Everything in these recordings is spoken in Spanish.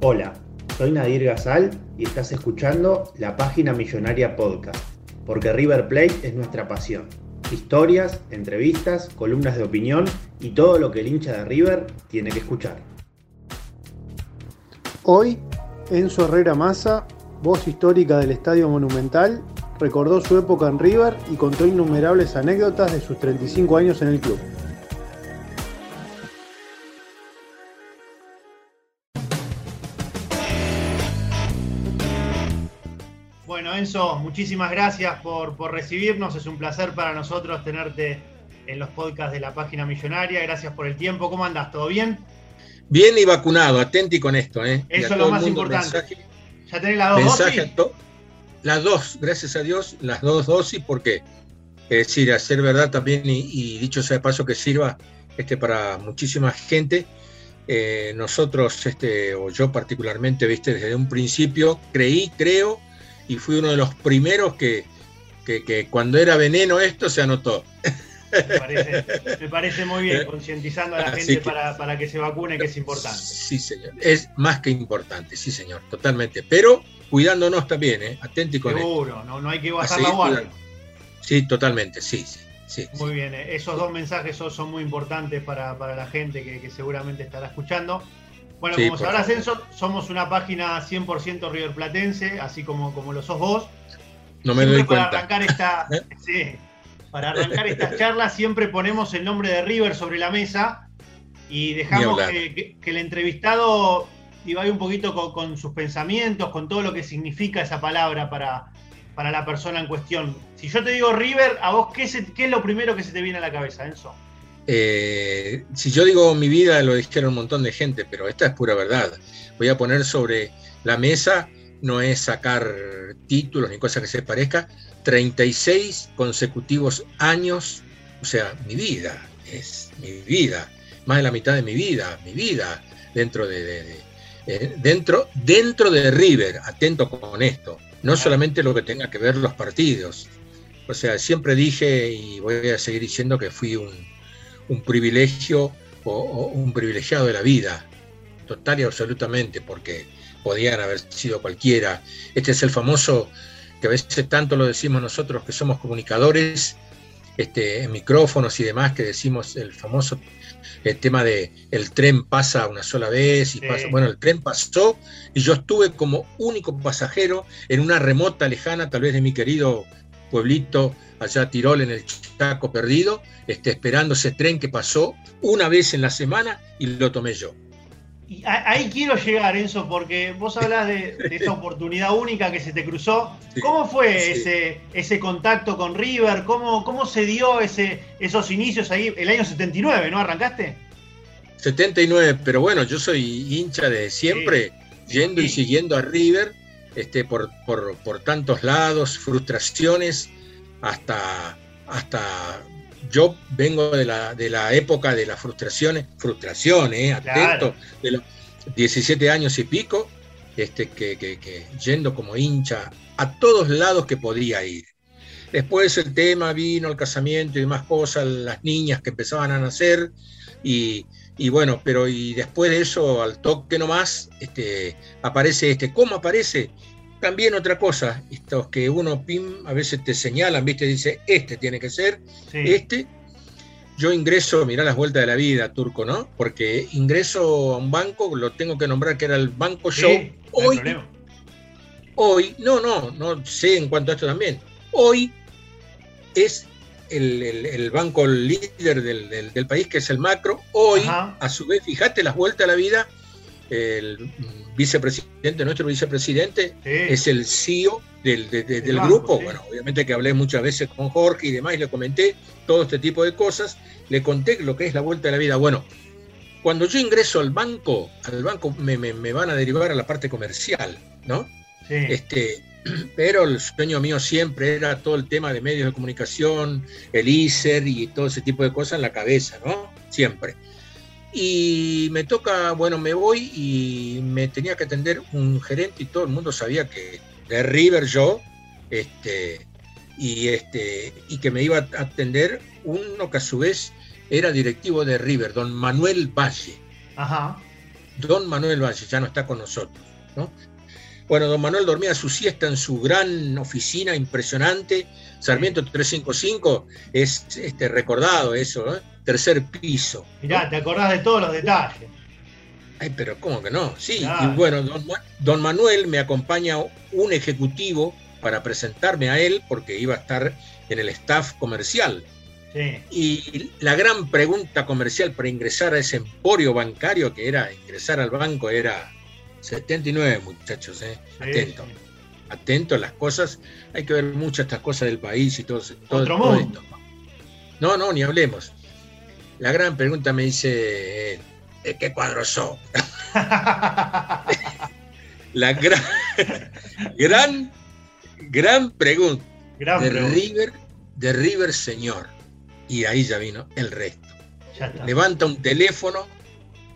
Hola, soy Nadir Gazal y estás escuchando la página Millonaria Podcast, porque River Plate es nuestra pasión. Historias, entrevistas, columnas de opinión y todo lo que el hincha de River tiene que escuchar. Hoy, Enzo Herrera Massa, voz histórica del Estadio Monumental, recordó su época en River y contó innumerables anécdotas de sus 35 años en el club. Bueno, Enzo, muchísimas gracias por, por, recibirnos. Es un placer para nosotros tenerte en los podcasts de la página millonaria. Gracias por el tiempo. ¿Cómo andas? ¿Todo bien? Bien y vacunado, atenti con esto. ¿eh? Eso es lo más importante. Mensaje, ¿Ya tenés las dos dosis? Las dos, gracias a Dios, las dos dosis, porque es decir, hacer verdad también, y, y, dicho sea de paso que sirva este, para muchísima gente. Eh, nosotros, este, o yo particularmente, viste, desde un principio creí, creo, y fui uno de los primeros que, que, que cuando era veneno esto se anotó. Me parece, me parece muy bien, concientizando a la gente que, para, para, que se vacune, que es importante. Sí, señor. Es más que importante, sí, señor, totalmente. Pero cuidándonos también, ¿eh? Atenti con Seguro, no, no hay que bajar la guardia. Sí, totalmente, sí, sí. Sí, muy sí. bien, eh, esos dos mensajes son, son muy importantes para, para la gente que, que, seguramente estará escuchando. Bueno, sí, como sabrás, Enzo, somos una página 100% riverplatense, así como, como lo sos vos. No me doy cuenta. Para arrancar, esta, sí, para arrancar estas charlas siempre ponemos el nombre de River sobre la mesa y dejamos que, que, que, el entrevistado divague un poquito con, con, sus pensamientos, con todo lo que significa esa palabra para, para la persona en cuestión. Si yo te digo River, ¿a vos qué, se, qué es lo primero que se te viene a la cabeza, Enzo? Eh, si yo digo mi vida, lo dijeron un montón de gente, pero esta es pura verdad. Voy a poner sobre la mesa, no es sacar títulos ni cosas que se parezca, 36 consecutivos años, o sea, mi vida, es mi vida, más de la mitad de mi vida, mi vida dentro de, de, de eh, dentro, dentro de River, atento con esto, no solamente lo que tenga que ver los partidos. O sea, siempre dije y voy a seguir diciendo que fui un, un privilegio o, o, un privilegiado de la vida, total y absolutamente, porque podían haber sido cualquiera. Este es el famoso, que a veces tanto lo decimos nosotros que somos comunicadores, este, en micrófonos y demás, que decimos el famoso el tema de el tren pasa una sola vez y pasa, bueno, el tren pasó y yo estuve como único pasajero en una remota lejana, tal vez de mi querido pueblito allá Tirol en el Chaco perdido, este, esperando ese tren que pasó una vez en la semana y lo tomé yo. Y ahí quiero llegar, Enzo, porque vos hablas de, de esa oportunidad única que se te cruzó. Sí, ¿Cómo fue sí. ese, ese contacto con River? ¿Cómo, cómo se dio ese, esos inicios ahí? El año 79, ¿no? ¿Arrancaste? 79, pero bueno, yo soy hincha de siempre, sí. yendo y siguiendo a River este, por, por, por tantos lados, frustraciones, hasta, hasta yo vengo de la, de la época de las frustraciones, frustraciones, eh, atento, claro. de los 17 años y pico, este, que, que, que, yendo como hincha a todos lados que podría ir. Después el tema vino el casamiento y demás cosas, las niñas que empezaban a nacer, y, y bueno, pero y después de eso, al toque nomás, este, aparece este, ¿cómo aparece? También otra cosa, estos que uno pim, a veces te señalan, viste, dice, este tiene que ser, sí. este, yo ingreso, mirá las vueltas de la vida, Turco, ¿no? Porque ingreso a un banco, lo tengo que nombrar que era el Banco Show. hoy, hoy, no, no, no sé en cuanto a esto también. Hoy es el, banco líder del, país, que es el macro. Hoy, a su vez, fíjate las vueltas de la vida, el vicepresidente, nuestro vicepresidente, es el CEO del, grupo. Bueno, obviamente que hablé muchas veces con Jorge y demás, y le comenté todo este tipo de cosas, le conté lo que es la vuelta de la vida. Bueno, cuando yo ingreso al banco, al banco me, van a derivar a la parte comercial, ¿no? Este, pero el sueño mío siempre era todo el tema de medios de comunicación, el ISER y todo ese tipo de cosas en la cabeza, ¿no? Siempre. Y me toca, bueno, me voy y me tenía que atender un gerente y todo el mundo sabía que de River yo, este, y, este, y que me iba a atender uno que a su vez era directivo de River, don Manuel Valle. Ajá. Don Manuel Valle ya no está con nosotros, ¿no? Bueno, don Manuel dormía su siesta en su gran oficina impresionante. Sarmiento 355 es este, recordado eso, ¿eh? tercer piso. Mirá, te acordás de todos los detalles. Ay, pero ¿cómo que no? Sí, y bueno, don, Manuel me acompaña un ejecutivo para presentarme a él porque iba a estar en el staff comercial. Sí. Y la gran pregunta comercial para ingresar a ese emporio bancario que era ingresar al banco era 79 muchachos, ¿eh? Atento. Atento a las cosas. Hay que ver muchas estas cosas del país y todo, todo, esto. No, no, ni hablemos. La gran pregunta me dice, ¿de qué cuadro sos? la gran, gran, gran pregunta. de River, de River Señor. Y ahí ya vino el resto. Levanta un teléfono.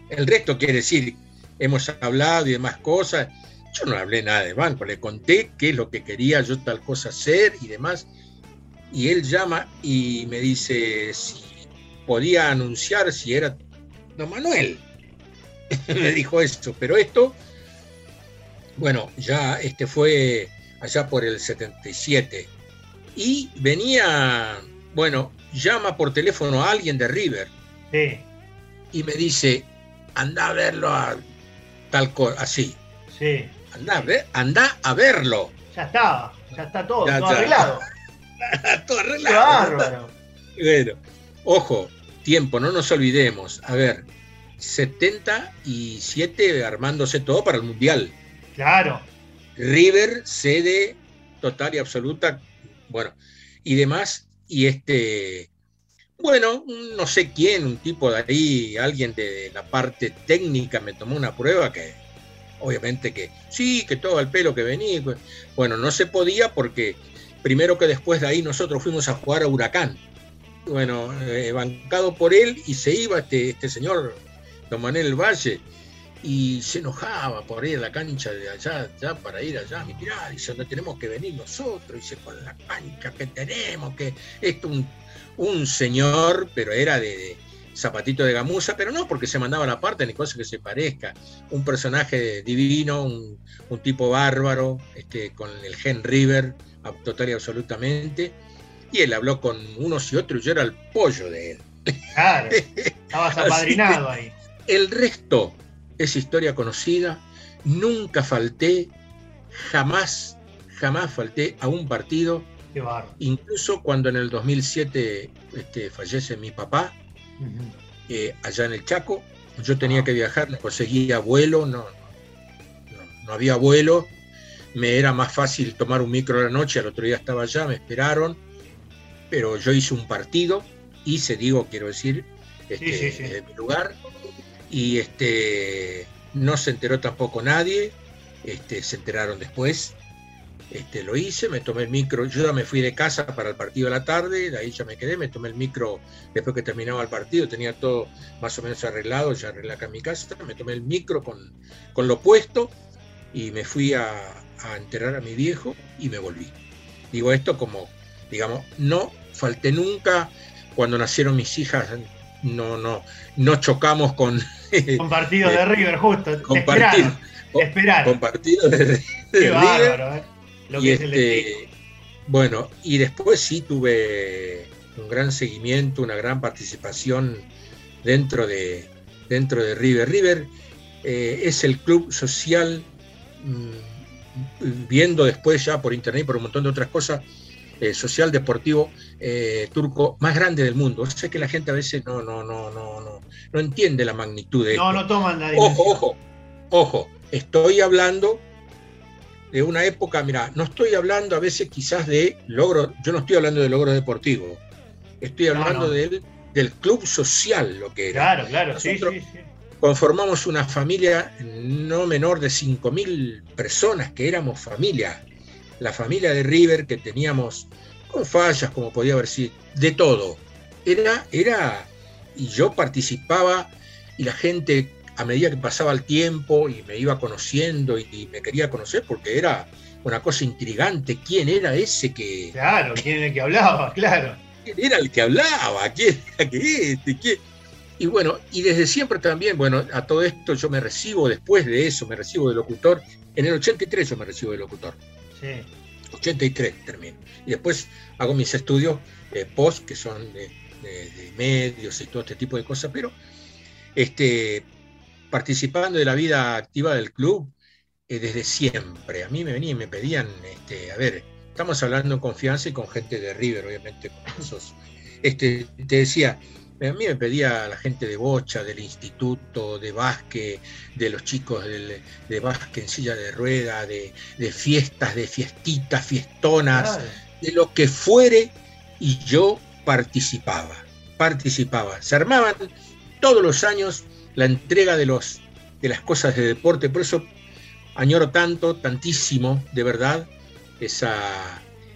El resto quiere decir hemos hablado y demás cosas. Yo no hablé nada de banco, le conté qué es lo que quería yo tal cosa hacer y demás. Y él llama y me dice si podía anunciar si era don Manuel. me dijo esto, pero esto, bueno, ya este fue allá por el 77. Y venía, bueno, llama por teléfono a alguien de River. Y me dice, anda a verlo a tal cosa, así. Sí. Anda, ve, anda a verlo. Ya está, ya está todo, todo arreglado. todo arreglado. Bueno, ojo, tiempo, no nos olvidemos. A ver, 77 armándose todo para el Mundial. Claro. River, sede total y absoluta, bueno, y demás, y este, bueno, no sé quién, un tipo de ahí, alguien de la parte técnica me tomó una prueba que obviamente que sí, que todo el pelo que venía. Pues, bueno, no se podía porque primero que después de ahí nosotros fuimos a jugar a Huracán. Bueno, eh, bancado por él y se iba este, este señor, don Manuel Valle, y se enojaba por ir a la cancha de allá, ya para ir allá. Mirá, dice, no tenemos que venir nosotros, dice, con la cancha que tenemos, que esto un un señor, pero era de, zapatito de gamuza, pero no porque se mandaba la parte ni cosa que se parezca. Un personaje divino, un, tipo bárbaro, este, con el gen River, total y absolutamente. Y él habló con unos y otros y yo era el pollo de él. Claro, estabas apadrinado ahí. El resto es historia conocida. Nunca falté, jamás, jamás falté a un partido Incluso cuando en el 2007 este, fallece mi papá, eh, allá en el Chaco, yo tenía ah. que viajar, no conseguía vuelo, no, no, había vuelo, me era más fácil tomar un micro a la noche, al otro día estaba allá, me esperaron, pero yo hice un partido, hice, digo, quiero decir, este, en mi lugar, y este, no se enteró tampoco nadie, este, se enteraron después, este, lo hice, me tomé el micro, yo ya me fui de casa para el partido de la tarde, de ahí ya me quedé, me tomé el micro después que terminaba el partido, tenía todo más o menos arreglado, ya arreglé acá en mi casa, me tomé el micro con, con lo puesto y me fui a, a enterrar a mi viejo y me volví. Digo esto como, digamos, no falté nunca cuando nacieron mis hijas, no, no, no chocamos con... Con partidos de River, justo. Compartir, con, partidos de, River. Eh y este, bueno, y después sí tuve un gran seguimiento, una gran participación dentro de, dentro de River. River eh, es el club social, mm, viendo después ya por internet y por un montón de otras cosas, eh, social deportivo eh, turco más grande del mundo. Sé que la gente a veces no, no, no, no, no, no entiende la magnitud de No, no toman nadie. Ojo, ojo, ojo. Estoy hablando de una época, mira, no estoy hablando a veces quizás de logros, yo no estoy hablando de logros deportivos, estoy hablando Del, del club social, lo que era. Claro, claro, sí, sí, sí conformamos una familia no menor de 5.000 personas, que éramos familia. La familia de River, que teníamos con fallas, como podía haber sido, de todo. Era, era, y yo participaba, y la gente, a medida que pasaba el tiempo, y me iba conociendo, y, me quería conocer, porque era una cosa intrigante, ¿quién era ese que... Claro, ¿quién era el que hablaba? Claro. ¿Quién era el que hablaba? ¿Quién era que este? ¿Quién? Y bueno, y desde siempre también, bueno, a todo esto yo me recibo después de eso, me recibo de locutor. En el 83 yo me recibo de locutor. Sí. 83 termino. Y después hago mis estudios eh, post, que son de, medios y todo este tipo de cosas, pero este, participando de la vida activa del club eh, desde siempre. A mí me venían y me pedían, este, a ver, estamos hablando en confianza y con gente de River, obviamente, con esos. Este, te decía, a mí me pedía la gente de Bocha, del instituto, de básquet, de los chicos de básquet en silla de rueda, de, fiestas, de fiestitas, fiestonas, de lo que fuere, y yo participaba, participaba. Se armaban todos los años la entrega de, los, de las cosas de deporte, por eso añoro tanto, tantísimo, de verdad, esa,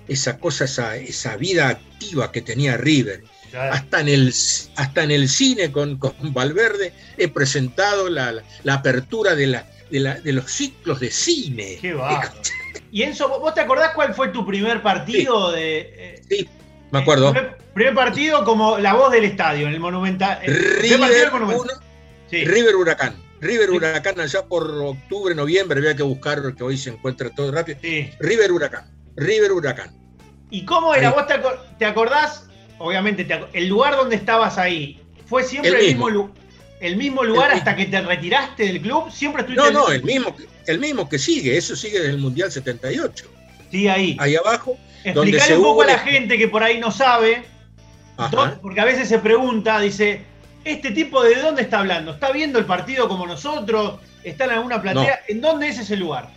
esa cosa, esa, esa vida activa que tenía River hasta, en el, hasta en el cine con, con Valverde he presentado la, apertura de, la, de, los ciclos de cine. Qué y Enzo, ¿vos te acordás cuál fue tu primer partido sí. de. Eh, sí, me acuerdo. Primer, partido como la voz del estadio, en el Monumental. River, River Huracán. River Huracán allá por octubre, noviembre, había que buscar que hoy se encuentra todo rápido. River Huracán. River Huracán. ¿Y cómo era? ¿Vos te acordás obviamente, el lugar donde estabas ahí, ¿fue siempre el, mismo. el mismo lugar hasta que te retiraste del club? ¿Siempre estuviste No, no, el mismo, el mismo que sigue, eso sigue desde el Mundial 78. Sí, ahí. Ahí abajo. Explicarle un poco a la gente que por ahí no sabe, porque a veces se pregunta, dice, ¿este tipo de dónde está hablando? ¿Está viendo el partido como nosotros? ¿Está en alguna platea? ¿En dónde es ese lugar?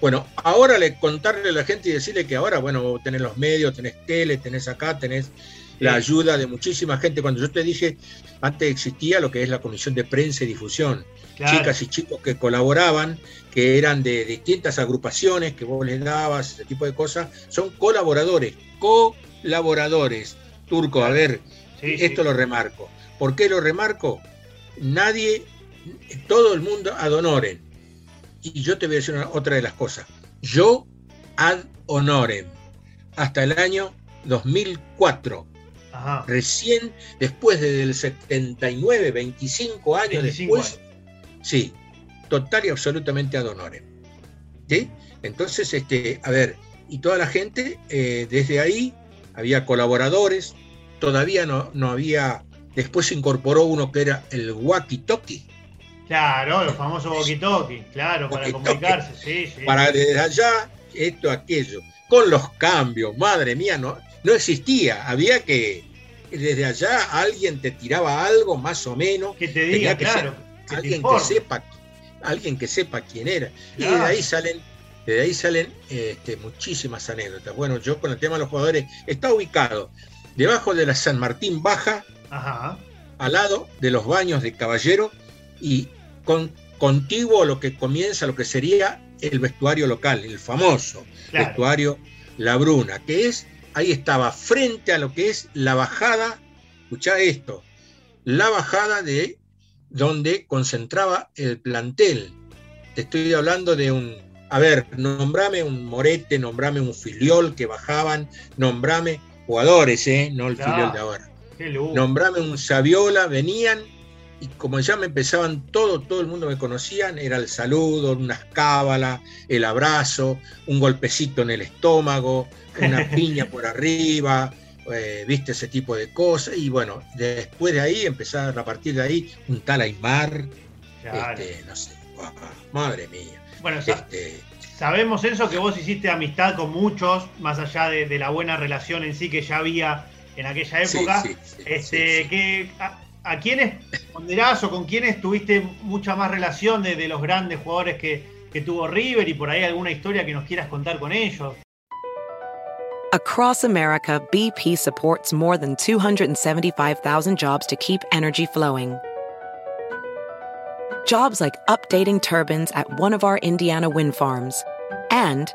Bueno, ahora le contarle a la gente y decirle que ahora, bueno, tenés los medios, tenés tele, tenés acá, tenés la ayuda de muchísima gente. Cuando yo te dije, antes existía lo que es la Comisión de Prensa y Difusión. Chicas y chicos que colaboraban, que eran de distintas agrupaciones que vos les dabas, ese tipo de cosas, son colaboradores, colaboradores. Turco, a ver, esto lo remarco. ¿Por qué lo remarco? Nadie, todo el mundo ad honorem y yo te voy a decir otra de las cosas. Yo ad honorem. Hasta el año 2004. Recién, después del 79, 25 años después. Sí, total y absolutamente ad honorem. ¿Sí? Entonces, este, a ver, y toda la gente, eh, desde ahí había colaboradores, todavía no, no había, después se incorporó uno que era el walkie-talkie, Claro, los famosos walkie claro, para comunicarse, sí, sí. Para desde allá, esto, aquello. Con los cambios, madre mía, no, no existía. Había que, desde allá alguien te tiraba algo más o menos. Que te diga, claro. alguien que sepa, alguien que sepa quién era. Y de ahí salen, de ahí salen este, muchísimas anécdotas. Bueno, yo con el tema de los jugadores, está ubicado debajo de la San Martín Baja, al lado de los baños de Caballero, y con, contiguo a lo que comienza lo que sería el vestuario local, el famoso vestuario La Bruna, que es, ahí estaba, frente a lo que es la bajada, escucha esto, la bajada de donde concentraba el plantel. Te estoy hablando de un, a ver, nombrame un Morete, nombrame un Filiol que bajaban, nombrame jugadores, ¿eh? no el Filiol de ahora. Nombrame un Saviola, venían y como ya me empezaban todo, todo el mundo me conocían, era el saludo, unas cábalas, el abrazo, un golpecito en el estómago, una piña por arriba, eh, viste ese tipo de cosas. Y bueno, después de ahí, empezar a partir de ahí, un tal Aymar, este, no sé, madre mía. Bueno, este, sabemos eso, que vos hiciste amistad con muchos, más allá de, la buena relación en sí que ya había en aquella época. este, que, a, quiénes ponderás o con quiénes tuviste mucha más relación de, los grandes jugadores que, que tuvo River y por ahí alguna historia que nos quieras contar con ellos? Across America, BP supports more than 275,000 jobs to keep energy flowing. Jobs like updating turbines at one of our Indiana wind farms and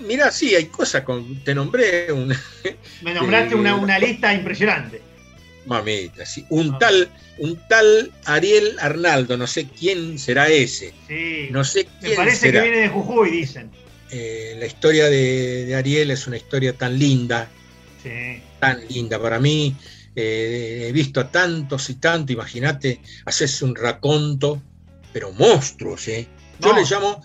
Mira, sí, hay cosas con. Te nombré una. Me nombraste una, una, lista impresionante. Mamita, sí. Un tal, un tal Ariel Arnaldo, no sé quién será ese. Sí. No sé quién Me parece que viene de Jujuy, dicen. Eh, la historia de, Ariel es una historia tan linda. Sí. Tan linda. Para mí, eh, he visto a tantos y tantos. Imagínate, haces un raconto, pero monstruos, ¿eh? Yo le llamo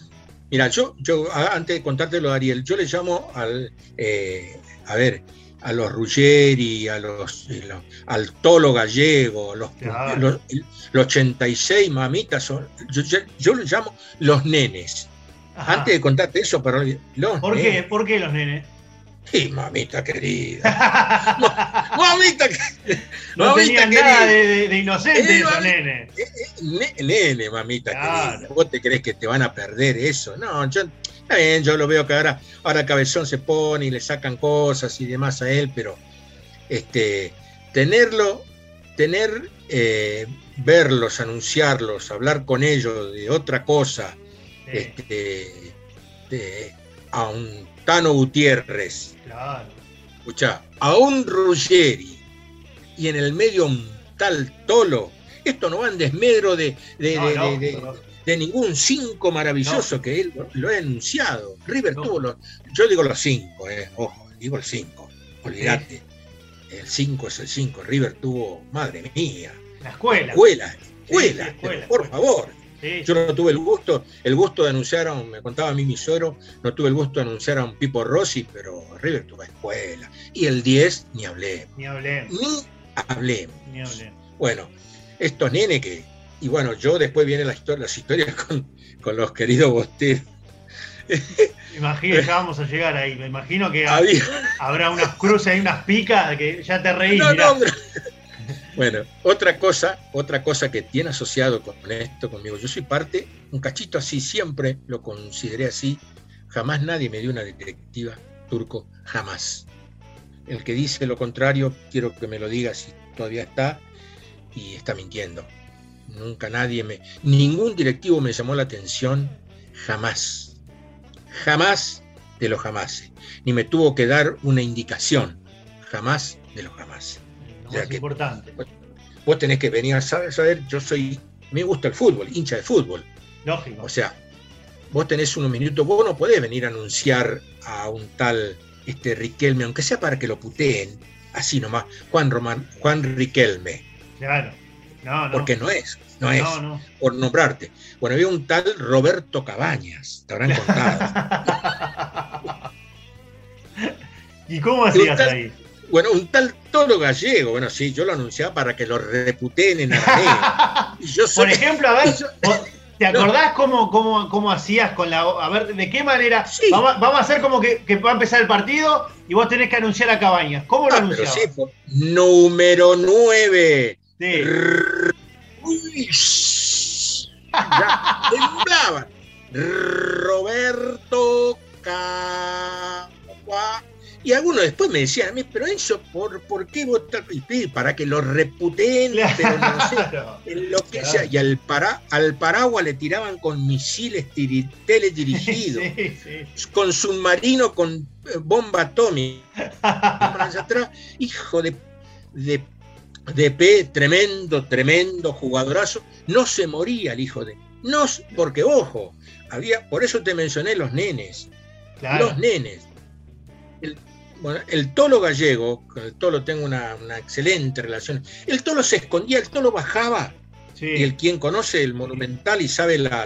Mira, yo, yo antes de contártelo, Ariel, yo le llamo al, eh, a ver, a los Ruggeri, a los, eh, al Tolo Gallego, los, los, 86 mamitas, son, yo, yo, les llamo los nenes. Antes de contarte eso, pero los ¿Por qué? ¿Por qué los nenes? Sí, mamita querida. mamita querida. No mamita nada de, de, inocente esos nene. Eh, eh, nene, mamita querida. ¿Vos te crees que te van a perder eso? No, yo, bien, yo lo veo que ahora, ahora Cabezón se pone y le sacan cosas y demás a él, pero este, tenerlo, tener, eh, verlos, anunciarlos, hablar con ellos de otra cosa, este, de, a un Tano Gutiérrez. Claro. Escucha, a un Ruggeri y en el medio un tal Tolo. Esto no va en desmedro de, de, ningún cinco maravilloso que él lo, ha anunciado. River tuvo los. Yo digo los cinco, eh, ojo, digo el cinco. Olvídate. El cinco es el cinco. River tuvo, madre mía. La escuela. Escuela, escuela, por favor. Yo no tuve el gusto, el gusto de anunciar a un, me contaba a mí mi suero, no tuve el gusto de anunciar a un Pipo Rossi, pero River tuvo escuela. Y el 10, ni hablé. Ni hablé. Ni hablé. Ni Bueno, estos nenes que, y bueno, yo después vienen las historias con, los queridos bosteros. Imagino que vamos a llegar ahí. Me imagino que habrá unas cruces y unas picas que ya te reís. No, no, bueno, otra cosa, otra cosa que tiene asociado con esto conmigo, yo soy parte, un cachito así, siempre lo consideré así, jamás nadie me dio una directiva turco, jamás. El que dice lo contrario, quiero que me lo diga si todavía está y está mintiendo. Nunca nadie me, ningún directivo me llamó la atención, jamás, Jamás de los jamás. Ni me tuvo que dar una indicación. Jamás de los jamás. Es importante. Vos, tenés que venir a saber, saber, yo soy, me gusta el fútbol, hincha de fútbol. Lógico. O sea, vos tenés unos minutos, vos no podés venir a anunciar a un tal este, Riquelme, aunque sea para que lo puteen, así nomás, Juan Román, Juan Riquelme. Claro. No, no. Porque no es, no, es, por nombrarte. Bueno, había un tal Roberto Cabañas, te habrán contado. ¿Y cómo hacías ahí? Bueno, un tal Tolo Gallego, bueno, sí, yo lo anunciaba para que lo reputen en Aranea. Por ejemplo, a ver, ¿te acordás cómo, cómo, cómo, hacías con la... A ver, ¿de qué manera? Vamos, a hacer como que, va a empezar el partido y vos tenés que anunciar a Cabañas. ¿Cómo lo ah, anunciabas? Sí, número 9. Sí. Uy, ya temblaba. Roberto Cagua. Y algunos después me decían a mí, pero eso, ¿por, ¿por qué votar? Para que lo pero no sé, lo que sea. Y al, para, al paraguas le tiraban con misiles teledirigidos, con submarino, con eh, bomba atómica. atrás, hijo de, de, de P, tremendo, tremendo jugadorazo. No se moría el hijo de. No, porque ojo, había, por eso te mencioné los nenes. Los nenes. El, bueno, el tolo gallego, con el tolo tengo una, excelente relación. El tolo se escondía, el tolo bajaba. Y el quien conoce el monumental y sabe la,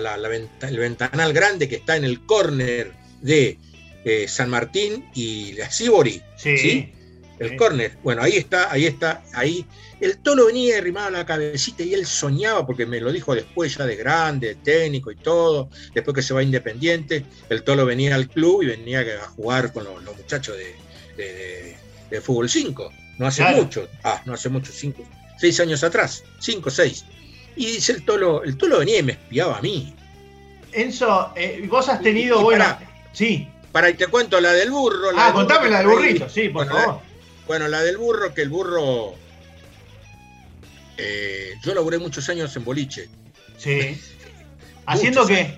el ventanal grande que está en el córner de eh, San Martín y la Sibori. Sí. El córner. Bueno, ahí está, ahí está, ahí. El tolo venía arrimado la cabecita y él soñaba, porque me lo dijo después ya de grande, técnico y todo, después que se va independiente, el tolo venía al club y venía a jugar con los muchachos de, de, fútbol 5, no hace mucho, ah, no hace mucho, 5, 6 años atrás, 5, 6. Y dice el Tolo, el Tolo venía y me espiaba a mí. Enzo, eh, vos has tenido, bueno, sí. Para, y te cuento la del burro. La ah, contame la del burrito, sí, por favor. bueno, la del burro, que el burro. Eh, yo laburé muchos años en boliche. Sí. ¿Haciendo qué?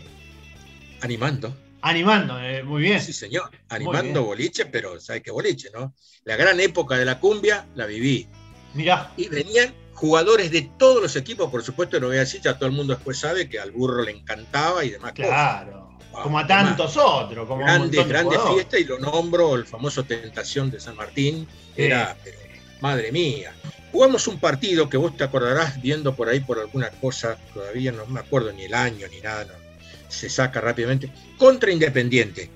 Animando. Animando, eh, muy bien. Sí, señor. Animando boliche, pero ¿sabes qué boliche, no? La gran época de la cumbia la viví. Mirá. Y venían jugadores de todos los equipos, por supuesto, no voy a decir, ya todo el mundo después sabe que al burro le encantaba y demás. Claro. como a tantos otros. Como grandes, grandes fiestas y lo nombro, el famoso Tentación de San Martín. Era, madre mía. Jugamos un partido que vos te acordarás viendo por ahí por alguna cosa, todavía no me acuerdo ni el año ni nada, se saca rápidamente, contra Independiente.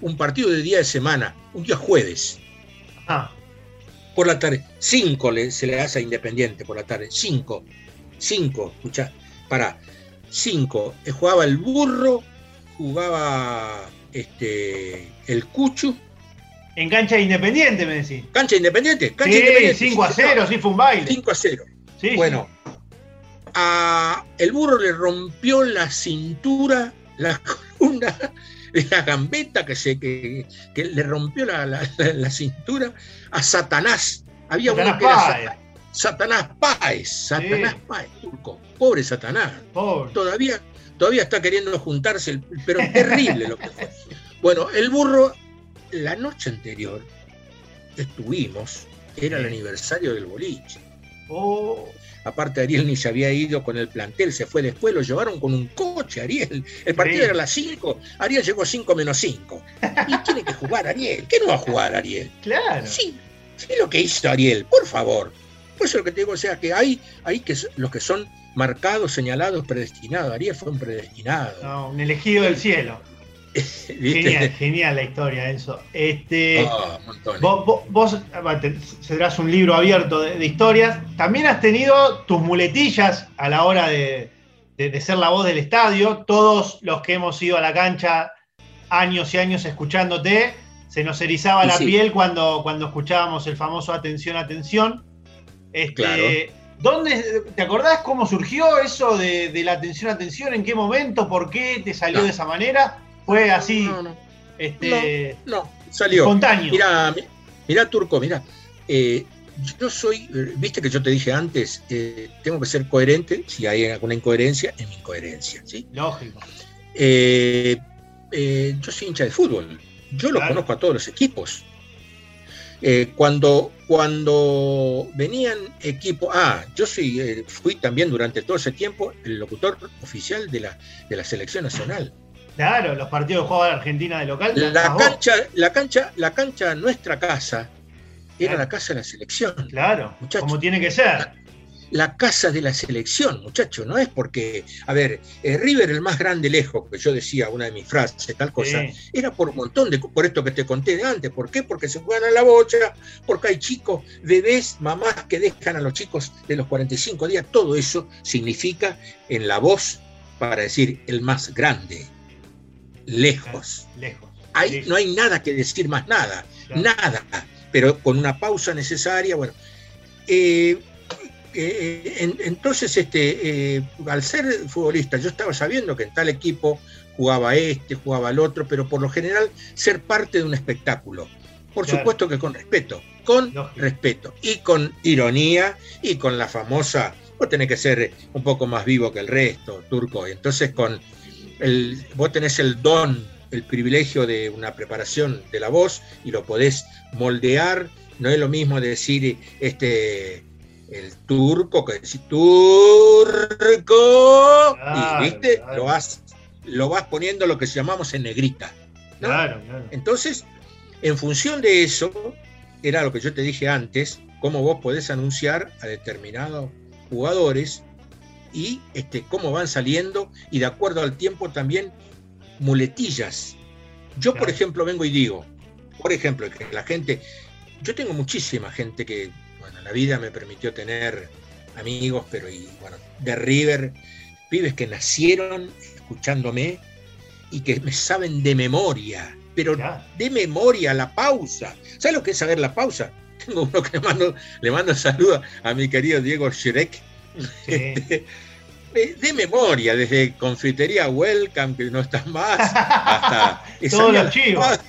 Un partido de día de semana, un día jueves. Ah. Por la tarde, cinco se le hace a Independiente por la tarde, cinco, cinco, escucha, para, cinco. Eh, jugaba el burro, jugaba este, el cucho. En cancha independiente, me decís. Cancha independiente, cancha sí, independiente. 5 a 0, sí, fue un baile. 5 a 0. bueno, el burro le rompió la cintura, la columna, la gambeta que, se, que, le rompió la, cintura a Satanás. Había Satanás uno que era Satanás Páez, Satanás Páez, turco, pobre Satanás. Todavía, todavía está queriendo juntarse, pero terrible lo que fue. Bueno, el burro, la noche anterior estuvimos, era el aniversario del boliche. Oh. Aparte, Ariel ni se había ido con el plantel, se fue después, lo llevaron con un coche, Ariel. El partido era a las 5, Ariel llegó a 5 menos 5. Y tiene que jugar Ariel. ¿Qué no va a jugar Ariel? Claro. Sí, sí lo que hizo Ariel, por favor. Por eso lo que te digo, o sea, que hay, hay que los que son marcados, señalados, predestinados. Ariel fue un predestinado. No, un elegido del cielo. Genial, genial la historia, eso. Este, ah, vos, vos, serás un libro abierto de, historias. También has tenido tus muletillas a la hora de, ser la voz del estadio. Todos los que hemos ido a la cancha años y años escuchándote, se nos erizaba la piel cuando, cuando escuchábamos el famoso Atención, Atención. Este, ¿Dónde, ¿Te acordás cómo surgió eso de, la atención, atención? ¿En qué momento? ¿Por qué te salió de esa manera? Fue así. No, no. Este, no, salió. Espontáneo. Mira, mira Turco, mira. Eh, yo soy, viste que yo te dije antes, eh, tengo que ser coherente, si hay alguna incoherencia, es mi incoherencia, ¿sí? Lógico. Eh, eh, yo soy hincha de fútbol, yo lo conozco a todos los equipos. Cuando, cuando venían equipos, ah, yo soy, eh, fui también durante todo ese tiempo el locutor oficial de la, de la selección nacional. Claro, los partidos jugaba Argentina de local. La cancha, la cancha, la cancha, nuestra casa, era la casa de la selección. Claro, muchachos. como tiene que ser la casa de la selección, muchachos, no es porque, a ver, eh, River el más grande lejos, que yo decía una de mis frases, tal cosa, era por un montón de, por esto que te conté de antes, ¿por qué? Porque se juegan a la bocha, porque hay chicos, bebés, mamás que dejan a los chicos de los 45 días, todo eso significa en la voz para decir el más grande, lejos. lejos. No hay nada que decir más nada, nada, pero con una pausa necesaria, bueno. Eh, eh, entonces, este, eh, al ser futbolista, yo estaba sabiendo que en tal equipo jugaba este, jugaba el otro, pero por lo general ser parte de un espectáculo. Por supuesto que con respeto, con respeto y con ironía y con la famosa, vos tenés que ser un poco más vivo que el resto, turco. Entonces, con el, vos tenés el don, el privilegio de una preparación de la voz y lo podés moldear. No es lo mismo decir, este, el turco, que decís turco, y viste, Lo, vas, lo vas poniendo lo que llamamos en negrita. Entonces, en función de eso, era lo que yo te dije antes, cómo vos podés anunciar a determinados jugadores y este, cómo van saliendo y de acuerdo al tiempo también muletillas. Yo, por ejemplo, vengo y digo, por ejemplo, que la gente, yo tengo muchísima gente que la vida me permitió tener amigos, pero y bueno, de River, pibes que nacieron escuchándome y que me saben de memoria, pero de memoria la pausa. ¿Sabes lo que es saber la pausa? Tengo uno que le mando, le mando saludo a mi querido Diego De memoria, desde Confitería Welcome, que no está más, hasta... Todos los chivos.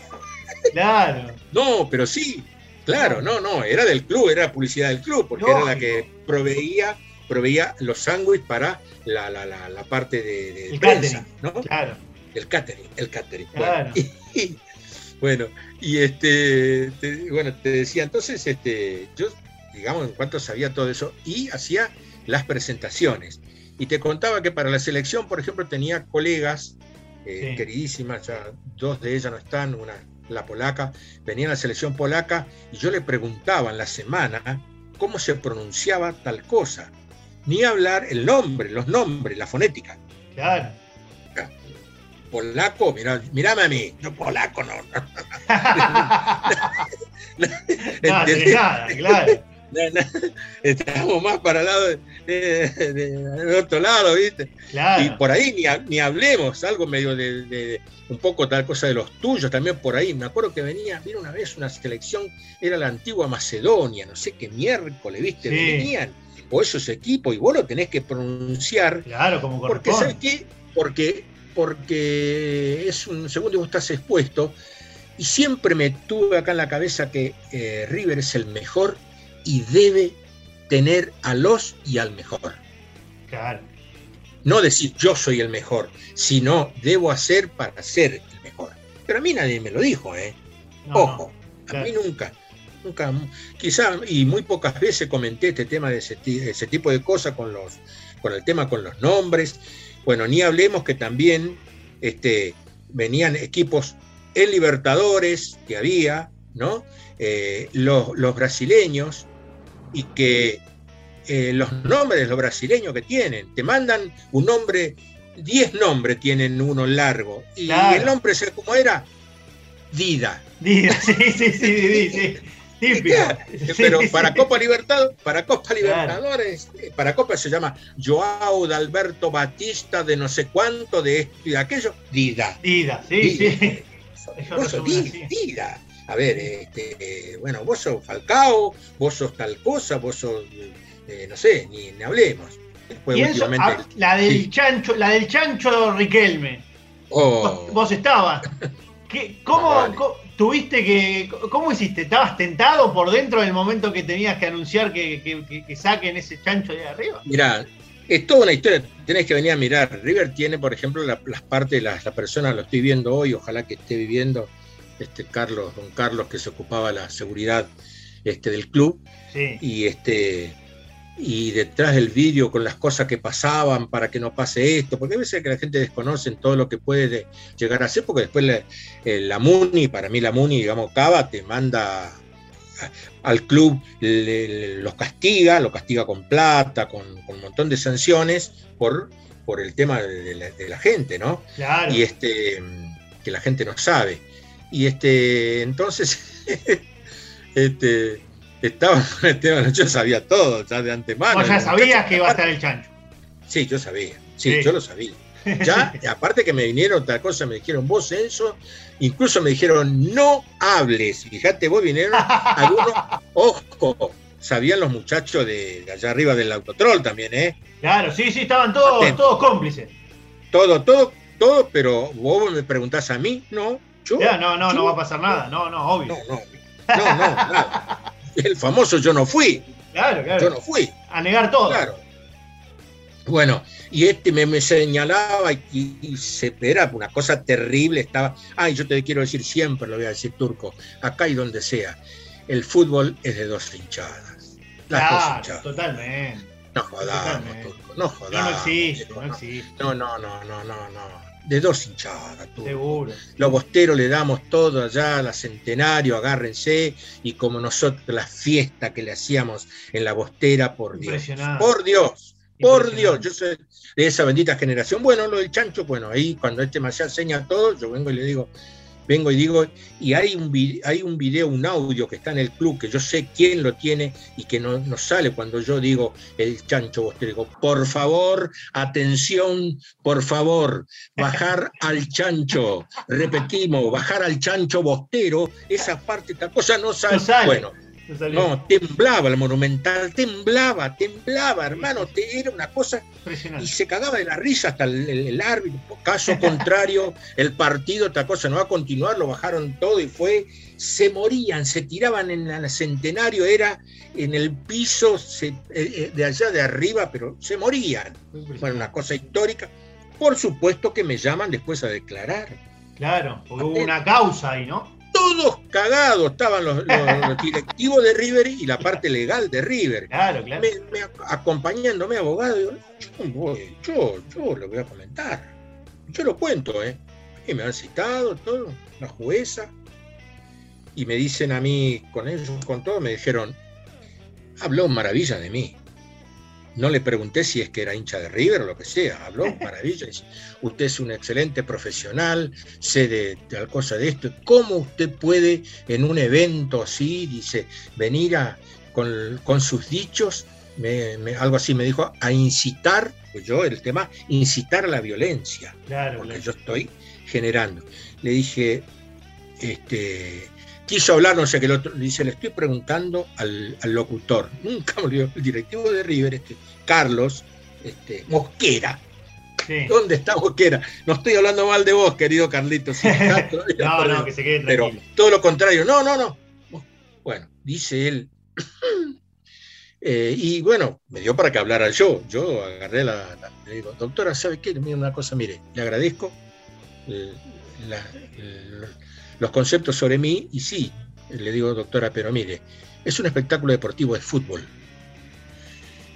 Claro. No, pero sí, Claro, no, no, era del club, era publicidad del club, porque era la que proveía, proveía los sándwiches para la, la, la, parte de, de prensa, ¿no? Claro. El catering, el catering. Claro. Bueno, y, este, bueno, te decía, entonces, este, yo, digamos, en cuanto sabía todo eso, y hacía las presentaciones. Y te contaba que para la selección, por ejemplo, tenía colegas eh, queridísimas, ya dos de ellas no están, una la polaca, venía a la selección polaca y yo le preguntaba en la semana cómo se pronunciaba tal cosa. Ni hablar el nombre, los nombres, la fonética. Claro. Polaco, mira, mírame a mí, yo polaco no. no, nada, claro. Estamos más para el lado de, otro lado, ¿viste? Y por ahí ni, ni hablemos, algo medio de, un poco tal cosa de los tuyos también por ahí. Me acuerdo que venía, vino una vez una selección, era la antigua Macedonia, no sé qué miércoles, ¿viste? Venían, o esos equipos, y vos lo tenés que pronunciar. Claro, como Porque, ¿sabes qué? Porque, porque es un segundo vos estás expuesto. Y siempre me tuve acá en la cabeza que eh, River es el mejor y debe tener a los y al mejor. Claro. No decir yo soy el mejor, sino debo hacer para ser el mejor. Pero a mí nadie me lo dijo, ¿eh? Ojo, a mí nunca, nunca, quizá y muy pocas veces comenté este tema de ese, tipo de cosas con los, con el tema con los nombres. Bueno, ni hablemos que también este, venían equipos en Libertadores que había, ¿no? Eh, los, los brasileños, y que eh, los nombres de los brasileños que tienen, te mandan un nombre, 10 nombres tienen uno largo, y el nombre, ¿cómo era? Dida. Dida, sí, sí, sí, sí. Pero para Copa Libertadores, para Copa Libertadores, eh, para Copa se llama Joao de Alberto Batista de no sé cuánto de esto y de aquello, Dida. Dida, sí, sí. Dida a ver, este, bueno, vos sos Falcao, vos sos tal cosa, vos sos, eh, no sé, ni, hablemos. Ah, la del chancho, la del chancho Riquelme. Oh. Vos, estabas. cómo, tuviste que, cómo hiciste? ¿Estabas tentado por dentro del momento que tenías que anunciar que, saquen ese chancho de arriba? Mirá, es toda una historia, tenés que venir a mirar. River tiene, por ejemplo, las partes las la personas, lo estoy viendo hoy, ojalá que esté viviendo este Carlos, don Carlos, que se ocupaba la seguridad este, del club. Y este y detrás del vídeo con las cosas que pasaban para que no pase esto, porque a veces que la gente desconoce todo lo que puede llegar a ser, porque después eh, la MUNI, para mí la MUNI, digamos, Cava, te manda al club, los castiga, lo castiga con plata, con, un montón de sanciones por, por el tema de la, gente, ¿no? Claro. Y este, que la gente no sabe. Y este, entonces, este, estaba con Esteban, yo sabía todo, ya de antemano. ya sabías que iba a estar el chancho. Sí, yo sabía, sí, yo lo sabía. Ya, aparte que me vinieron otra cosa, me dijeron, vos, Enzo, incluso me dijeron, no hables. Fíjate, vos vinieron algunos, ojo, sabían los muchachos de, allá arriba del autotrol también, ¿eh? Claro, sí, sí, estaban todos, todos cómplices. Todo, todo, todo, pero vos me preguntás a mí, no, yo. Ya, no, no, no va a pasar nada, no, no, obvio. No, no, no, no. El famoso yo no fui. Claro, claro. Yo no fui. A negar todo. Claro. Bueno, y este me, señalaba y, se era una cosa terrible. Estaba, ay, yo te quiero decir siempre, lo voy a decir turco, acá y donde sea. El fútbol es de dos hinchadas. Las dos hinchadas. Totalmente. No jodamos, turco, no jodamos. No existe, no existe. No, no, no, no, no, no de dos hinchadas. Tú. Seguro. Los bosteros le damos todo allá a la Centenario, agárrense, y como nosotros la fiesta que le hacíamos en la bostera, por Dios. Por Dios, por Dios, yo soy de esa bendita generación. Bueno, lo del chancho, bueno, ahí cuando este me enseña todo, yo vengo y le digo, vengo y digo, y hay un, hay un video, un audio que está en el club, que yo sé quién lo tiene y que no, no sale cuando yo digo el chancho bostero. Por favor, atención, por favor, bajar al chancho. Repetimos, bajar al chancho bostero, esa parte, esta cosa no sale. Bueno, no, temblaba el monumental, temblaba, temblaba, hermano, era una cosa. Y se cagaba de la risa hasta el, árbitro. Caso contrario, el partido, otra cosa, no va a continuar, lo bajaron todo y fue. Se morían, se tiraban en el centenario, era en el piso eh, eh, de allá de arriba, pero se morían. Fue una cosa histórica. Por supuesto que me llaman después a declarar. Claro, porque hubo una causa ahí, ¿no? Todos cagados estaban los, directivos de River y la parte legal de River. Claro, claro. Me, acompañándome abogado, yo, yo, yo lo voy a comentar. Yo lo cuento, ¿eh? Y me han citado todo, la jueza. Y me dicen a mí, con ellos, con todo, me dijeron, habló maravilla de mí. No le pregunté si es que era hincha de River o lo que sea, habló maravillas. Usted es un excelente profesional, sé de tal cosa de esto. ¿Cómo usted puede en un evento así, dice, venir a, con, sus dichos, algo así me dijo, a incitar, pues yo el tema, incitar a la violencia, claro, porque yo estoy generando. Le dije, este, quiso hablar, no sé qué, el otro, dice, le estoy preguntando al, locutor, nunca me olvidó, el directivo de River, este, Carlos este, Mosquera. ¿Dónde está Mosquera? No estoy hablando mal de vos, querido Carlitos. no, no, que se quede tranquilo. Pero todo lo contrario, no, no, no. Bueno, dice él. Eh, y bueno, me dio para que hablara yo. Yo agarré la, le digo, doctora, ¿sabe qué? Mira una cosa, mire, le agradezco eh, la, los conceptos sobre mí y sí, le digo, doctora, pero mire, es un espectáculo deportivo de fútbol.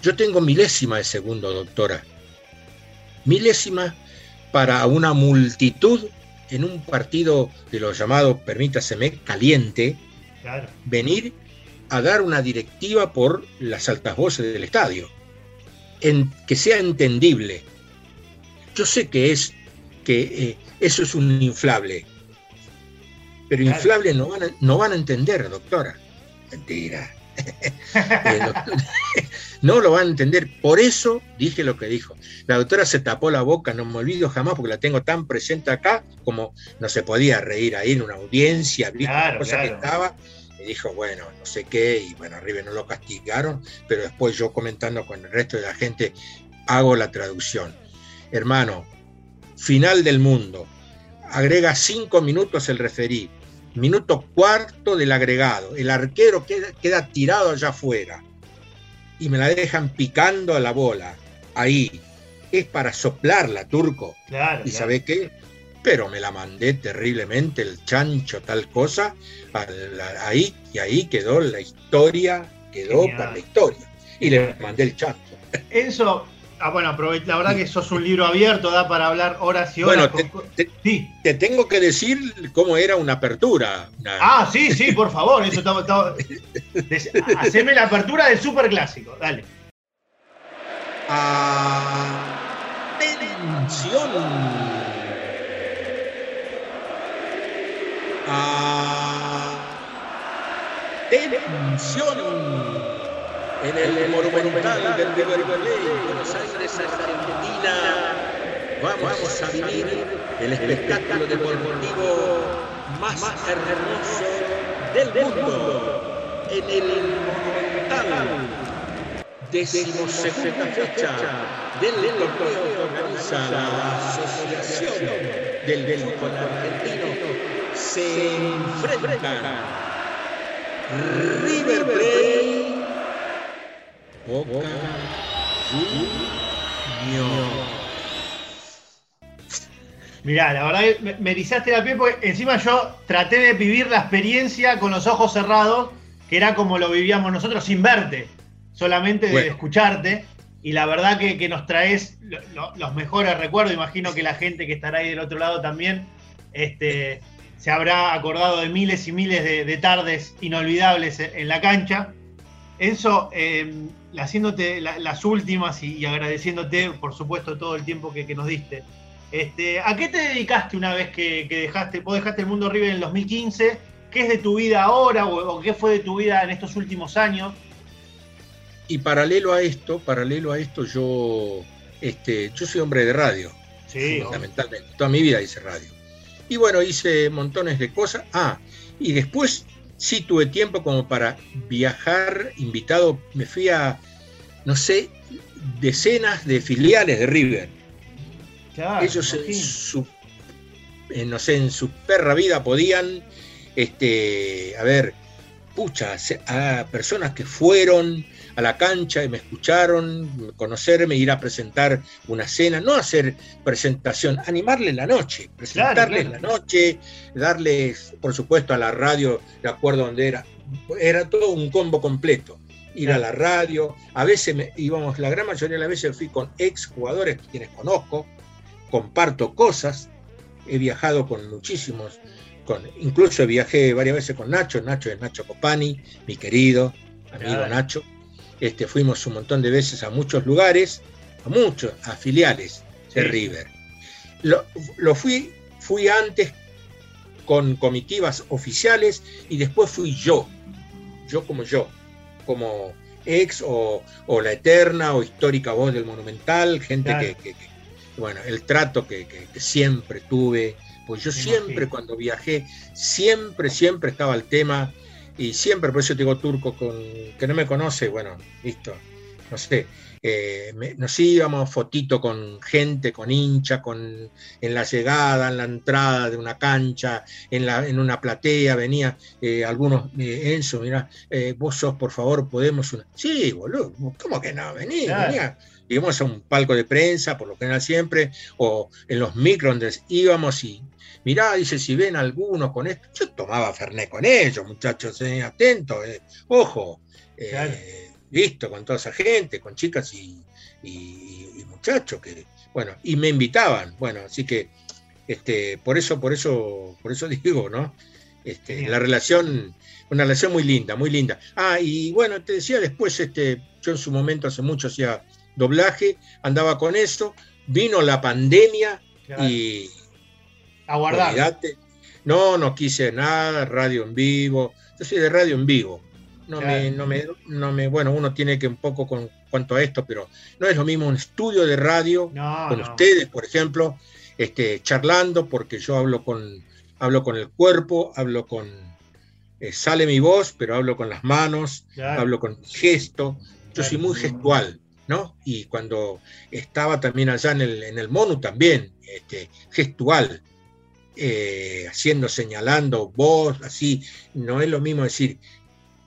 Yo tengo milésima de segundo, doctora. Milésima para una multitud en un partido de lo llamado, permítaseme, caliente, venir a dar una directiva por las altas voces del estadio, en, que sea entendible. Yo sé que es que eh, eso es un inflable, pero inflables no van, a, no van a entender, doctora. Mentira. No lo van a entender. Por eso dije lo que dijo. La doctora se tapó la boca, no me olvido jamás, porque la tengo tan presente acá, como no se podía reír ahí en una audiencia, viste cosa que estaba. Y dijo, bueno, no sé qué, y bueno, arriba no lo castigaron, pero después yo comentando con el resto de la gente, hago la traducción. Hermano, final del mundo, agrega cinco minutos el referí, Minuto cuarto del agregado. El arquero queda, tirado allá afuera. Y me la dejan picando a la bola. ahí es para soplarla, turco. Claro. ¿Y sabe qué? Pero me la mandé terriblemente, el chancho, tal cosa, ahí, y ahí quedó la historia, quedó para la historia. Y le mandé el chancho. Eso, Ah, bueno, la verdad que sos un libro abierto, da para hablar horas y horas. Bueno, te, sí. te tengo que decir cómo era una apertura. Ah, sí, sí, por favor. Eso Haceme la apertura del super clásico, dale. Atención. Atención en el Monumental del River Plate, Buenos Aires, Argentina, vamos a vivir el espectáculo deportivo más hermoso del mundo, en el Monumental. Decimosegunda fecha del torneo que organiza la Asociación del Fútbol Argentino. Se enfrentan River Plate Boca Mirá, la verdad que me, erizaste la piel porque encima yo traté de vivir la experiencia con los ojos cerrados, que era como lo vivíamos nosotros sin verte, solamente de escucharte. Y la verdad que, nos traes los mejores recuerdos. Imagino que la gente que estará ahí del otro lado también este, se habrá acordado de miles y miles de, tardes inolvidables en la cancha. Enzo, eh, haciéndote las últimas y, agradeciéndote, por supuesto, todo el tiempo que, nos diste. Este, ¿A qué te dedicaste una vez que, dejaste, vos dejaste el mundo River en el 2015? ¿Qué es de tu vida ahora o, qué fue de tu vida en estos últimos años? Y paralelo a esto, paralelo a esto, yo, este, yo soy hombre de radio, sí, fundamentalmente. Toda mi vida hice radio. Y bueno, hice montones de cosas. Ah, y después sí tuve tiempo como para viajar invitado. Me fui a, no sé, decenas de filiales de River. Ellos en su, no sé, en su perra vida podían, este, a ver, pucha, a personas que fueron a la cancha y me escucharon, conocerme, ir a presentar una cena, no hacer presentación, animarles la noche, presentarles la noche, darles, por supuesto, a la radio, de acuerdo donde era, era todo un combo completo. Ir a la radio, a veces me, íbamos, la gran mayoría de las veces fui con ex jugadores, quienes conozco, comparto cosas, he viajado con muchísimos con, incluso viajé varias veces con Nacho, Nacho es Nacho Copani, mi querido amigo Nacho, este, fuimos un montón de veces a muchos lugares, a muchos, a filiales de River. Lo, fui, fui antes con comitivas oficiales y después fui yo, yo como yo, como ex o, la eterna o histórica voz del Monumental, gente que, bueno, el trato que, siempre tuve, pues yo siempre cuando viajé, siempre, siempre estaba el tema y siempre, por eso te digo turco, con, que no me conoce, bueno, listo, no sé, eh, nos íbamos fotito con gente, con hincha, con, en la llegada, en la entrada de una cancha, en, la, en una platea, venía eh, algunos, eh, Enzo, mira, vos sos, por favor, podemos una... Sí, boludo, ¿cómo que no? Vení, venía. Íbamos a un palco de prensa, por lo general siempre, o en los micros donde íbamos y mirá, dice, si ven algunos con esto, yo tomaba Fernet con ellos, muchachos, eh, atentos, eh, ojo, eh, listo, con toda esa gente, con chicas y, muchachos, que, bueno, y me invitaban, bueno, así que, este, por eso, por eso, por eso digo, ¿no? Este, la relación, una relación muy linda, muy linda. Ah, y bueno, te decía después, este, yo en su momento hace mucho hacía doblaje, andaba con eso, vino la pandemia y, Aguardar. No, no quise nada, radio en vivo. Yo soy de radio en vivo. No, me, no, me, no me, bueno, uno tiene que un poco con cuanto a esto, pero no es lo mismo un estudio de radio con ustedes, por ejemplo, este, charlando, porque yo hablo con, hablo con el cuerpo, hablo con, eh, sale mi voz, pero hablo con las manos, hablo con gesto. Yo soy muy gestual, ¿no? Y cuando estaba también allá en el, en el MONU también, este, gestual. Eh, haciendo, señalando voz, así, no es lo mismo decir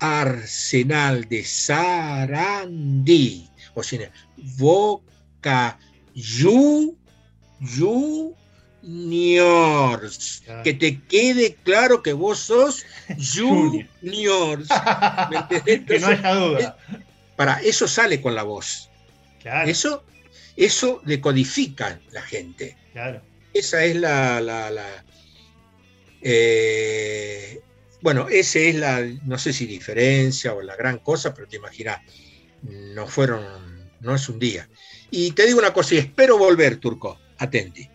Arsenal de Sarandí, o sea, Boca Boca Juniors. Que te quede claro que vos sos Juniors. que no haya duda. Para eso sale con la voz. Eso, eso decodifica la gente. Claro. Esa es la. la, eh, bueno, esa es la, no sé si diferencia o la gran cosa, pero te imaginas, no fueron, no es un día. Y te digo una cosa, y espero volver, Turco, atenti.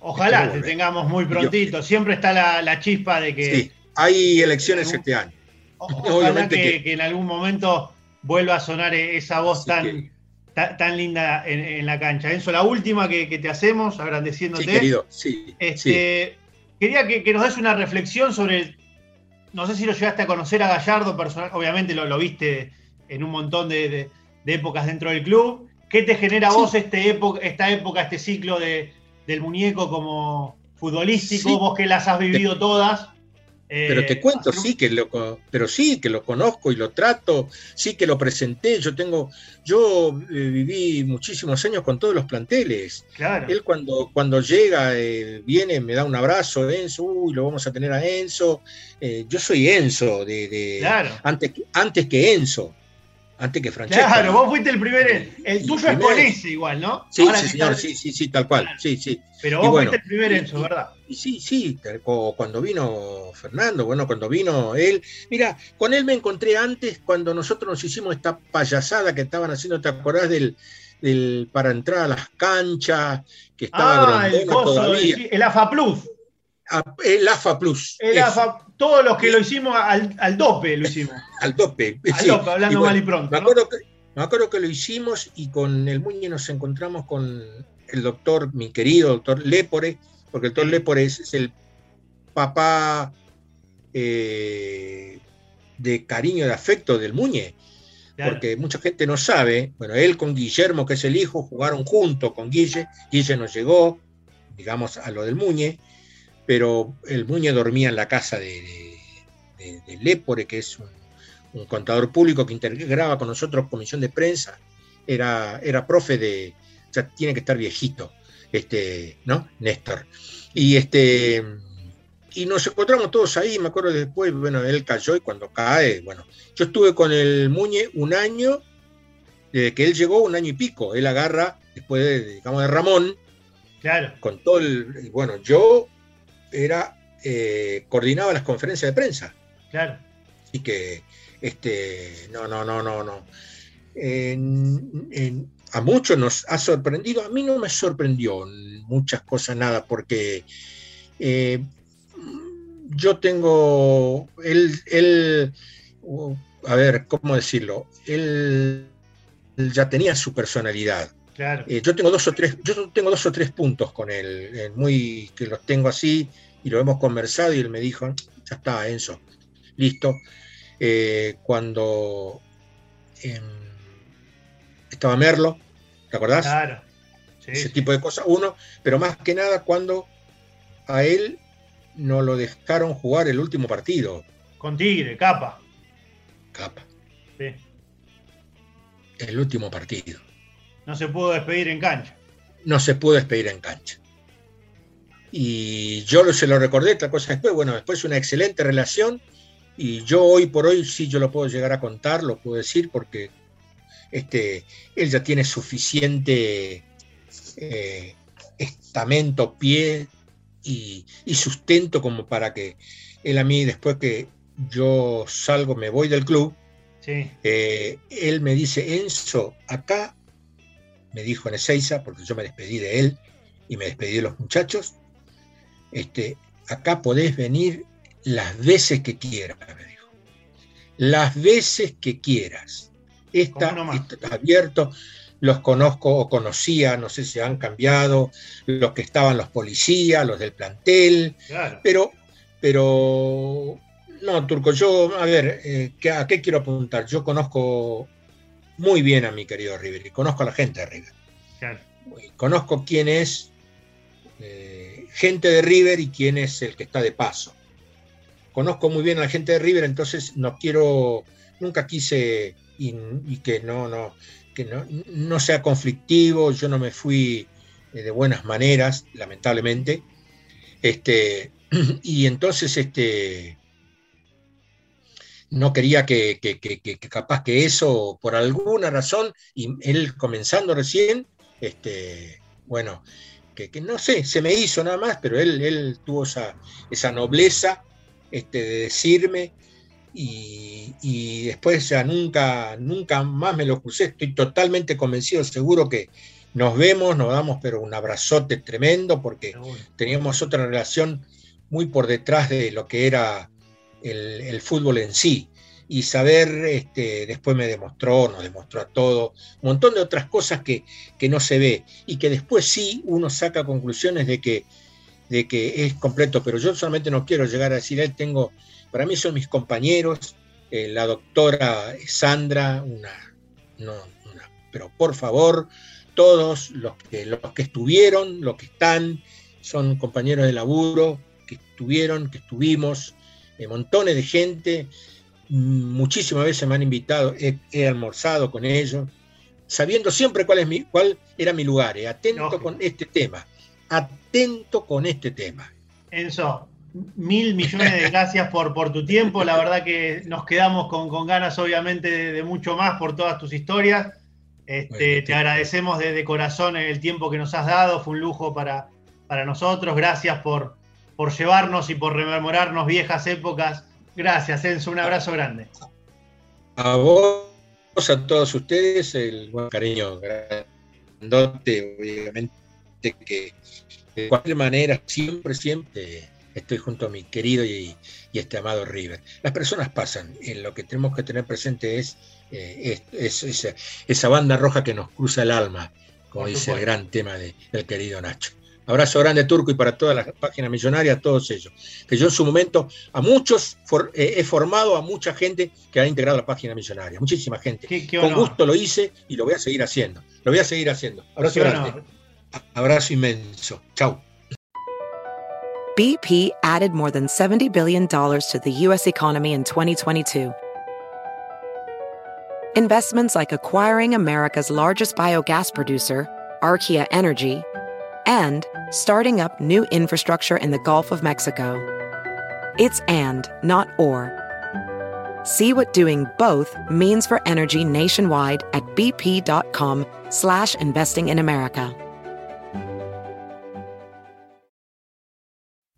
Ojalá te tengamos muy prontito, siempre está la, chispa de que... Sí, hay elecciones este año. Ojalá que, en algún momento vuelva a sonar esa voz tan, tan, linda en, la cancha. Enzo, la última que, te hacemos, agradeciéndote. Sí, querido, sí. Este, quería que, nos des una reflexión sobre, no sé si lo llegaste a conocer a Gallardo personal, obviamente lo, viste en un montón de, épocas dentro del club. ¿Qué te genera a vos este esta época, este ciclo de, del muñeco como futbolístico? Vos que las has vivido todas. Pero te eh, cuento, sí que lo, pero sí que lo conozco y lo trato, sí que lo presenté. Yo tengo, yo eh, viví muchísimos años con todos los planteles. Claro. Él cuando, cuando llega, eh, viene, me da un abrazo, Enzo, uy, lo vamos a tener a Enzo. yo soy Enzo, de, antes, antes que Enzo antes que Francesco. Claro, vos fuiste el primer, el, tuyo es con ese igual, ¿no? Sí, sí, señor, sí, sí, sí, tal cual, sí, sí. Pero vos fuiste el primer Enzo, ¿verdad? Y sí, sí, cuando vino Fernando, bueno, cuando vino él, mira, con él me encontré antes cuando nosotros nos hicimos esta payasada que estaban haciendo, ¿te acordás del, del para entrar a las canchas, que estaba ah, el, todavía. el AFA Plus. El AFA Plus. El AFA, todos los que lo hicimos al, al dope lo hicimos. al dope. Al dope, hablando mal y pronto. Me acuerdo, que, me acuerdo, que, lo hicimos y con el Muñe nos encontramos con el doctor, mi querido doctor Lepore, porque el doctor Lepore es, el papá eh, de cariño, de afecto del Muñe. Porque mucha gente no sabe, bueno, él con Guillermo, que es el hijo, jugaron juntos con Guille, Guille nos llegó, digamos, a lo del Muñe, pero el Muñe dormía en la casa de, de, Lepore, que es un, contador público que integraba con nosotros comisión de prensa, era, era profe de, o sea, tiene que estar viejito, este, ¿no? Néstor. Y este y nos encontramos todos ahí, me acuerdo después, bueno, él cayó y cuando cae, bueno, yo estuve con el Muñe un año, desde que él llegó, un año y pico, él agarra, después de, digamos, de Ramón, claro. con todo el, bueno, yo era, eh, coordinaba las conferencias de prensa. Claro. Y que, este, no, no, no, no, no. a muchos nos ha sorprendido, a mí no me sorprendió muchas cosas, nada, porque eh, yo tengo, él, él, a ver, ¿cómo decirlo? Él, ya tenía su personalidad. Claro. Eh, yo tengo dos o tres, yo tengo dos o tres puntos con él, muy que los tengo así y lo hemos conversado y él me dijo, ya está, Enzo, listo. Eh, cuando em, estaba Merlo, ¿te acordás? Claro. Ese tipo de cosas, uno, pero más que nada cuando a él no lo dejaron jugar el último partido. Con Tigre, capa. Capa. Sí. El último partido. No se pudo despedir en cancha. No se pudo despedir en cancha. Y yo se lo recordé, otra cosa después, bueno, después una excelente relación y yo hoy por hoy sí yo lo puedo llegar a contar, lo puedo decir porque este, él ya tiene suficiente eh, estamento, pie y, sustento como para que él a mí, después que yo salgo, me voy del club, eh, él me dice, Enzo, acá, me dijo en Ezeiza, porque yo me despedí de él y me despedí de los muchachos, este, acá podés venir las veces que quieras, me dijo. Las veces que quieras. Está, abierto, los conozco o conocía, no sé si han cambiado, los que estaban los policías, los del plantel, pero, pero, no, Turco, yo, a ver, eh, ¿a qué quiero apuntar? Yo conozco muy bien a mi querido River y conozco a la gente de River. Conozco quién es, gente de River y quién es el que está de paso. Conozco muy bien a la gente de River, entonces no quiero, nunca quise y, que no, no, que no, no, sea conflictivo, yo no me fui eh, de buenas maneras, lamentablemente. Este, y entonces este, no quería que, capaz que eso, por alguna razón, y él comenzando recién, este, bueno, que, no sé, se me hizo nada más, pero él, él tuvo esa, esa nobleza este, de decirme y, después ya nunca, nunca más me lo crucé, estoy totalmente convencido, seguro que nos vemos, nos damos pero un abrazote tremendo porque teníamos otra relación muy por detrás de lo que era el, fútbol en sí. Y saber, este, después me demostró, nos demostró a todo, un montón de otras cosas que, que no se ve y que después sí uno saca conclusiones de que, de que es completo, pero yo solamente no quiero llegar a decir, él tengo, para mí son mis compañeros, eh, la doctora Sandra, una, no, pero por favor, todos los que, los que estuvieron, los que están, son compañeros de laburo, que estuvieron, que estuvimos, eh, montones de gente, muchísimas veces me han invitado, he, almorzado con ellos, sabiendo siempre cuál, es mi, cuál era mi lugar, eh, atento con este tema, atento con este tema. Enzo, mil millones de gracias por, por tu tiempo, la verdad que nos quedamos con, ganas obviamente de, mucho más por todas tus historias. Este, te agradecemos de, corazón el tiempo que nos has dado, fue un lujo para, para nosotros, gracias por, por llevarnos y por rememorarnos viejas épocas. Gracias, Enzo, un abrazo grande. A vos, a todos ustedes, el buen cariño grandote, obviamente, que de cualquier manera, siempre, siempre estoy junto a mi querido y, este amado River. Las personas pasan, y lo que tenemos que tener presente es, eh, esa, banda roja que nos cruza el alma, como dice el gran tema del querido Nacho. Abrazo grande Turco y para todas las páginas millonarias, todos ellos. Que yo en su momento a muchos eh, he formado a mucha gente que ha integrado la página millonaria. Muchísima gente. Con gusto lo hice y lo voy a seguir haciendo. Lo voy a seguir haciendo. Abrazo grande. Abrazo inmenso. Chau. BP added more than $70 billion to the U.S. economy in 2022. Investments like acquiring America's largest biogas producer, Archaea Energy, and starting up new infrastructure in the Gulf of Mexico. It's and, not or. See what doing both means for energy nationwide at bp.com slash investing in America.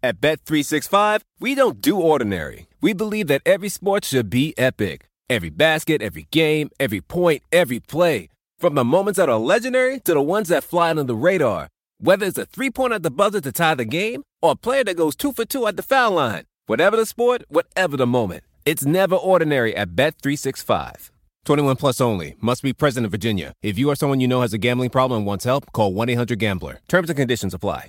At Bet365, we don't do ordinary. We believe that every sport should be epic. Every basket, every game, every point, every play. From the moments that are legendary to the ones that fly under the radar. Whether it's a three pointer at the buzzer to tie the game or a player that goes two for two at the foul line. Whatever the sport, whatever the moment. It's never ordinary at Bet365. 21 plus only. Must be present in Virginia. If you or someone you know has a gambling problem and wants help, call 1 800 Gambler. Terms and conditions apply.